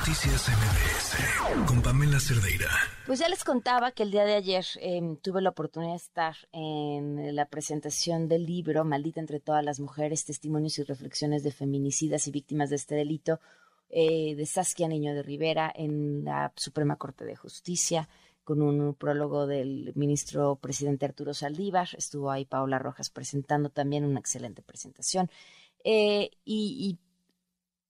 Noticias MBS con Pamela Cerdeira. Pues ya les contaba que el día de ayer em, tuve la oportunidad de estar en la presentación del libro Maldita entre todas las mujeres, testimonios y reflexiones de feminicidas y víctimas de este delito eh, de Saskia Niño de Rivera en la Suprema Corte de Justicia con un prólogo del ministro presidente Arturo Saldívar. Estuvo ahí Paola Rojas presentando también una excelente presentación. Eh, y,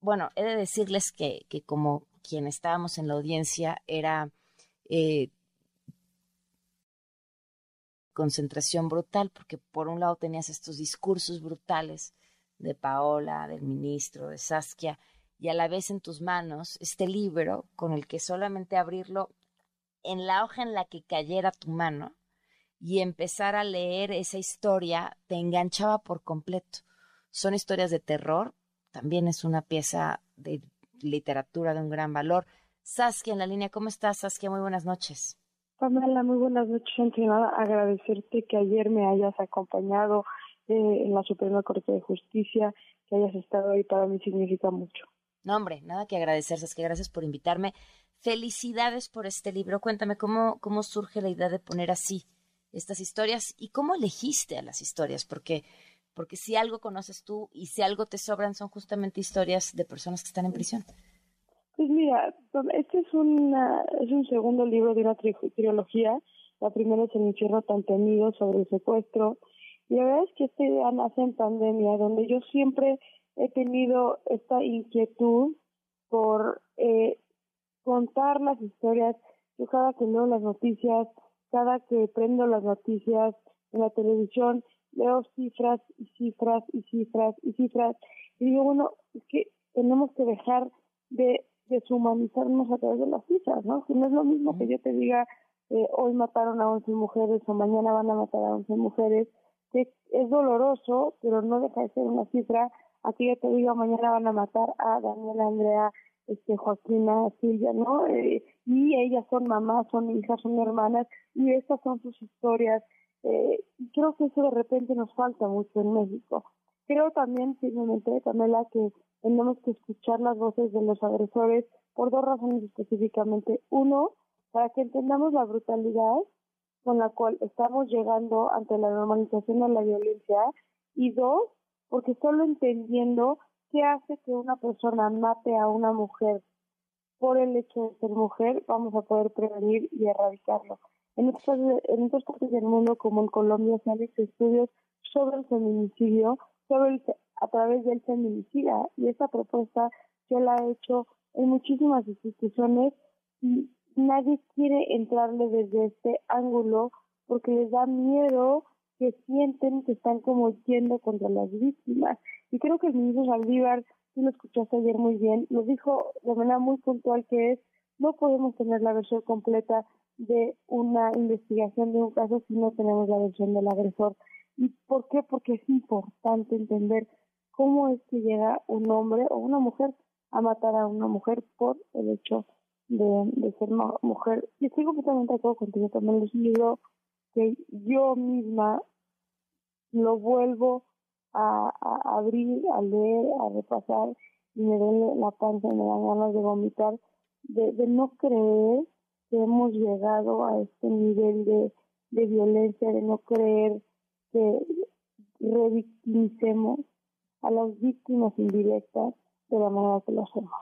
bueno, he de decirles que, que, como quien estábamos en la audiencia era eh, concentración brutal, porque por un lado tenías estos discursos brutales de Paola, del ministro, de Saskia, y a la vez en tus manos este libro con el que solamente abrirlo en la hoja en la que cayera tu mano y empezar a leer esa historia te enganchaba por completo. Son historias de terror, también es una pieza de literatura de un gran valor. Saskia en la línea, ¿cómo estás Saskia? Muy buenas noches. Pamela, muy buenas noches. Antes nada, agradecerte que ayer me hayas acompañado eh, en la Suprema Corte de Justicia, que hayas estado ahí, para mí significa mucho. No, hombre, nada que agradecer, Saskia, gracias por invitarme. Felicidades por este libro. Cuéntame cómo, cómo surge la idea de poner así estas historias y cómo elegiste a las historias, porque porque si algo conoces tú y si algo te sobran son justamente historias de personas que están en prisión. Pues mira, este es, una, es un segundo libro de una trilogía. La primera es El infierno tan temido sobre el secuestro. Y la verdad es que este día nace en pandemia, donde yo siempre he tenido esta inquietud por eh, contar las historias. Yo cada que leo las noticias, cada que prendo las noticias en la televisión, leo cifras y cifras y cifras y cifras. Y digo, bueno, es que tenemos que dejar de deshumanizarnos a través de las cifras, ¿no? Que no es lo mismo que yo te diga, eh, hoy mataron a 11 mujeres o mañana van a matar a 11 mujeres, que es doloroso, pero no deja de ser una cifra. Aquí yo te digo, mañana van a matar a Daniela Andrea, este Joaquina, Silvia, ¿no? Eh, y ellas son mamás, son hijas, son hermanas, y estas son sus historias, eh, creo que eso de repente nos falta mucho en México. Creo también, simplemente, Camela, que tenemos que escuchar las voces de los agresores por dos razones específicamente. Uno, para que entendamos la brutalidad con la cual estamos llegando ante la normalización de la violencia. Y dos, porque solo entendiendo qué hace que una persona mate a una mujer por el hecho de ser mujer, vamos a poder prevenir y erradicarlo. En otras, en otras partes del mundo, como en Colombia, se han hecho estudios sobre el feminicidio, sobre a través del feminicida, y esta propuesta yo la he hecho en muchísimas instituciones y nadie quiere entrarle desde este ángulo porque les da miedo que sienten que están como yendo contra las víctimas. Y creo que el ministro Saldívar, tú lo escuchaste ayer muy bien, lo dijo de manera muy puntual que es, no podemos tener la versión completa de una investigación de un caso si no tenemos la versión del agresor. ¿Y por qué? Porque es importante entender cómo es que llega un hombre o una mujer a matar a una mujer por el hecho de, ser mujer. Y estoy completamente de acuerdo contigo, también les digo que yo misma lo vuelvo a, abrir, a leer, a repasar y me duele la panza y me dan ganas de vomitar, de, de no creer que hemos llegado a este nivel de, de violencia, de no creer que revictimicemos a las víctimas indirectas de la manera que lo hacemos.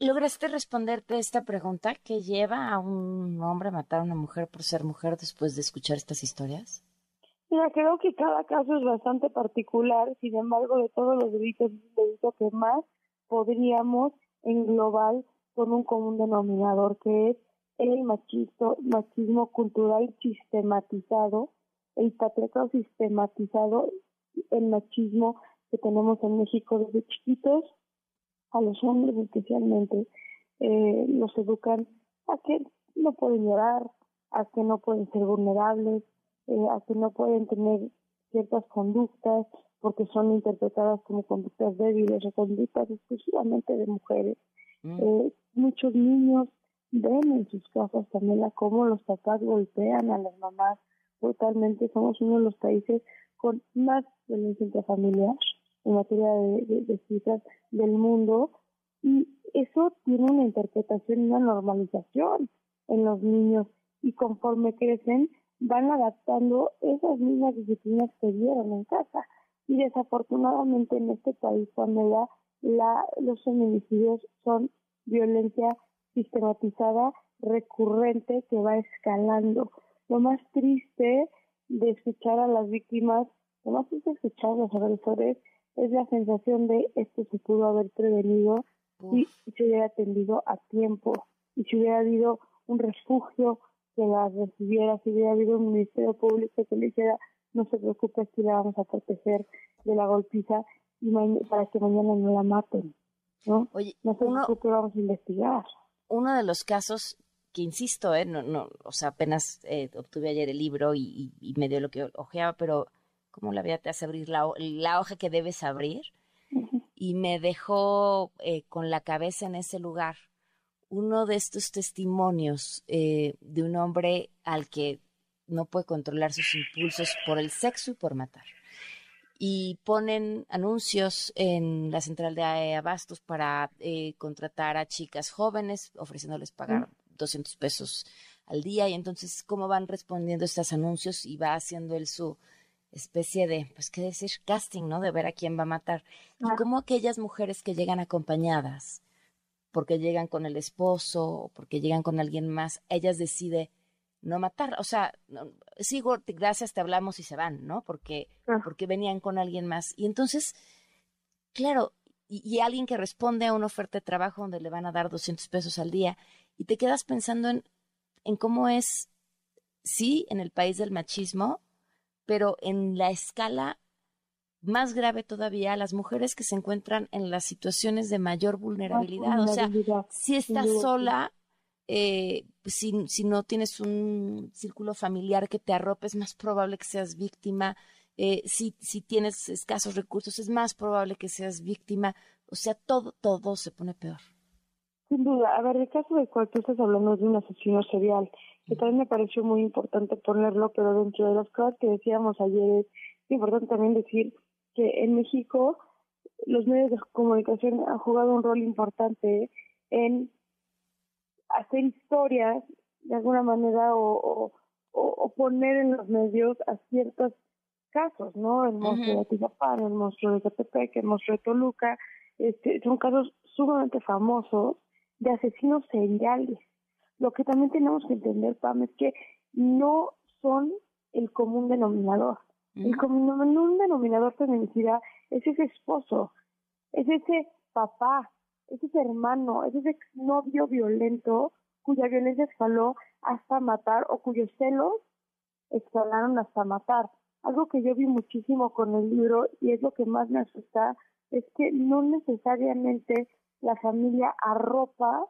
¿Lograste responderte esta pregunta que lleva a un hombre a matar a una mujer por ser mujer después de escuchar estas historias? Mira, creo que cada caso es bastante particular, sin embargo, de todos los delitos, es el delito que más podríamos englobar con un común denominador que es el machismo, machismo cultural sistematizado, el patriarcado sistematizado, el machismo que tenemos en México desde chiquitos, a los hombres especialmente, eh, los educan a que no pueden llorar, a que no pueden ser vulnerables, eh, a que no pueden tener ciertas conductas porque son interpretadas como conductas débiles o conductas exclusivamente de mujeres. Mm. Eh, muchos niños ven en sus casas también a cómo los papás golpean a las mamás brutalmente. Somos uno de los países con más violencia intrafamiliar en materia de, de, cifras del mundo. Y eso tiene una interpretación y una normalización en los niños y conforme crecen van adaptando esas mismas disciplinas que vieron en casa. Y desafortunadamente en este país, cuando la, los feminicidios son violencia sistematizada, recurrente, que va escalando. Lo más triste de escuchar a las víctimas, lo más triste de escuchar a los agresores, es la sensación de esto se pudo haber prevenido si se hubiera atendido a tiempo y si hubiera habido un refugio que las recibiera, si hubiera habido un ministerio público que le dijera no se preocupe, aquí la vamos a proteger de la golpiza y para que mañana no la maten, ¿no? Oye, no se preocupe, vamos a investigar. Uno de los casos que insisto, ¿eh? no, no, o sea, apenas eh, obtuve ayer el libro y, y, me dio lo que ojeaba, pero como la vida te hace abrir la, la hoja que debes abrir, y me dejó eh, con la cabeza en ese lugar uno de estos testimonios eh, de un hombre al que no puede controlar sus impulsos por el sexo y por matar. Y ponen anuncios en la central de abastos para eh, contratar a chicas jóvenes, ofreciéndoles pagar 200 pesos al día. Y entonces, ¿cómo van respondiendo estos anuncios? Y va haciendo él su especie de, pues, ¿qué decir? Casting, ¿no? De ver a quién va a matar. Y cómo aquellas mujeres que llegan acompañadas porque llegan con el esposo o porque llegan con alguien más, ellas deciden no matar. O sea, sigo, gracias, te hablamos y se van, ¿no? Porque, ah. porque venían con alguien más. Y entonces, claro, y, alguien que responde a una oferta de trabajo donde le van a dar 200 pesos al día, y te quedas pensando en, en cómo es, sí, en el país del machismo, pero en la escala más grave todavía, las mujeres que se encuentran en las situaciones de mayor vulnerabilidad. O sea, si estás sola, eh, si, si, no tienes un círculo familiar que te arrope, es más probable que seas víctima. Eh, si, si tienes escasos recursos, es más probable que seas víctima. O sea, todo, todo se pone peor. Sin duda. A ver, el caso de cual tú estás hablando de un asesino serial, que también me pareció muy importante ponerlo, pero dentro de las cosas que decíamos ayer es importante también decir que en México los medios de comunicación han jugado un rol importante en hacer historias de alguna manera o, o, poner en los medios a ciertos casos, ¿no? El monstruo de Atizapán, el monstruo de Catepec, el monstruo de Toluca, este, son casos sumamente famosos de asesinos seriales. Lo que también tenemos que entender, Pam, es que no son el común denominador. El común denominador feminicida es ese esposo, es ese papá, es ese hermano, es ese novio violento cuya violencia escaló hasta matar o cuyos celos escalaron hasta matar. Algo que yo vi muchísimo con el libro y es lo que más me asusta es que no necesariamente la familia arropa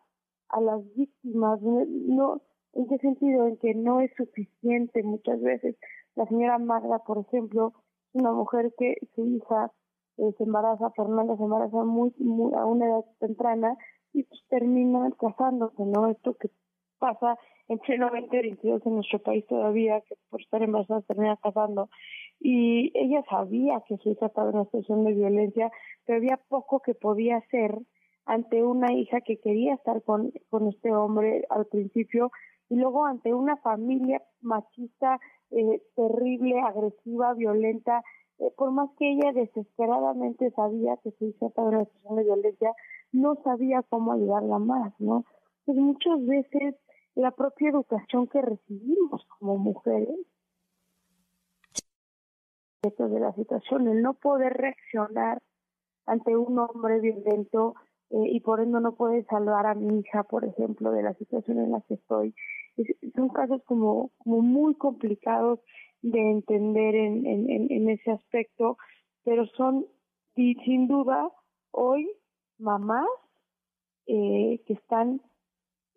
a las víctimas, no, ¿en qué sentido? En que no es suficiente muchas veces la señora Magda, por ejemplo, es una mujer que su hija eh, se embaraza, Fernanda se embaraza muy, muy, a una edad temprana y pues termina casándose, ¿no? Esto que pasa en pleno 2022 en nuestro país todavía, que por estar embarazada termina casando. Y ella sabía que su hija estaba en una situación de violencia, pero había poco que podía hacer ante una hija que quería estar con, con este hombre al principio y luego ante una familia machista eh, terrible, agresiva, violenta, eh, por más que ella desesperadamente sabía que su hija estaba en una situación de violencia, no sabía cómo ayudarla más, ¿no? Pues muchas veces la propia educación que recibimos como mujeres de la situación, el no poder reaccionar ante un hombre violento eh, y por ende no poder salvar a mi hija, por ejemplo, de la situación en la que estoy, son casos como, como muy complicados de entender en, en, en ese aspecto, pero son y sin duda hoy mamás eh, que están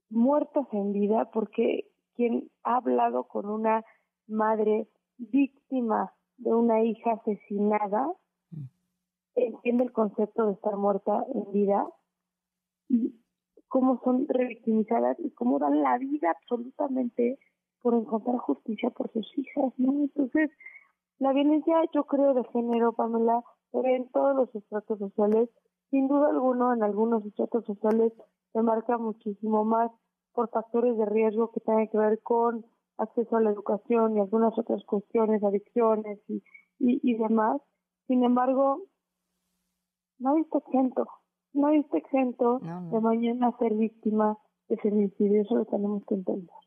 muertas en vida porque quien ha hablado con una madre víctima de una hija asesinada mm. entiende el concepto de estar muerta en vida cómo son revictimizadas y cómo dan la vida absolutamente por encontrar justicia por sus hijas, ¿no? Entonces, la violencia, yo creo, de género, Pamela, ve en todos los estratos sociales sin duda alguno en algunos estratos sociales se marca muchísimo más por factores de riesgo que tienen que ver con acceso a la educación y algunas otras cuestiones, adicciones y, y, demás. Sin embargo, nadie está exento, nadie está exento de mañana ser víctima de feminicidio, eso lo tenemos que entender.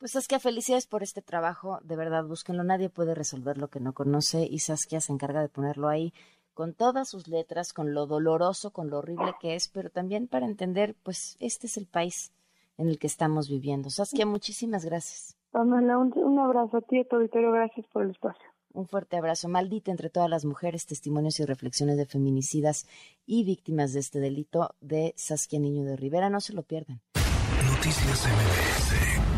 Pues Saskia, felicidades por este trabajo, de verdad, búsquenlo, nadie puede resolver lo que no conoce y Saskia se encarga de ponerlo ahí con todas sus letras, con lo doloroso, con lo horrible que es, pero también para entender, pues este es el país en el que estamos viviendo. Saskia, muchísimas gracias. Pamela, un, abrazo a ti, a tu auditorio, gracias por el espacio. Un fuerte abrazo. Maldita entre todas las mujeres, testimonios y reflexiones de feminicidas y víctimas de este delito de Saskia Niño de Rivera. No se lo pierdan. Noticias MBS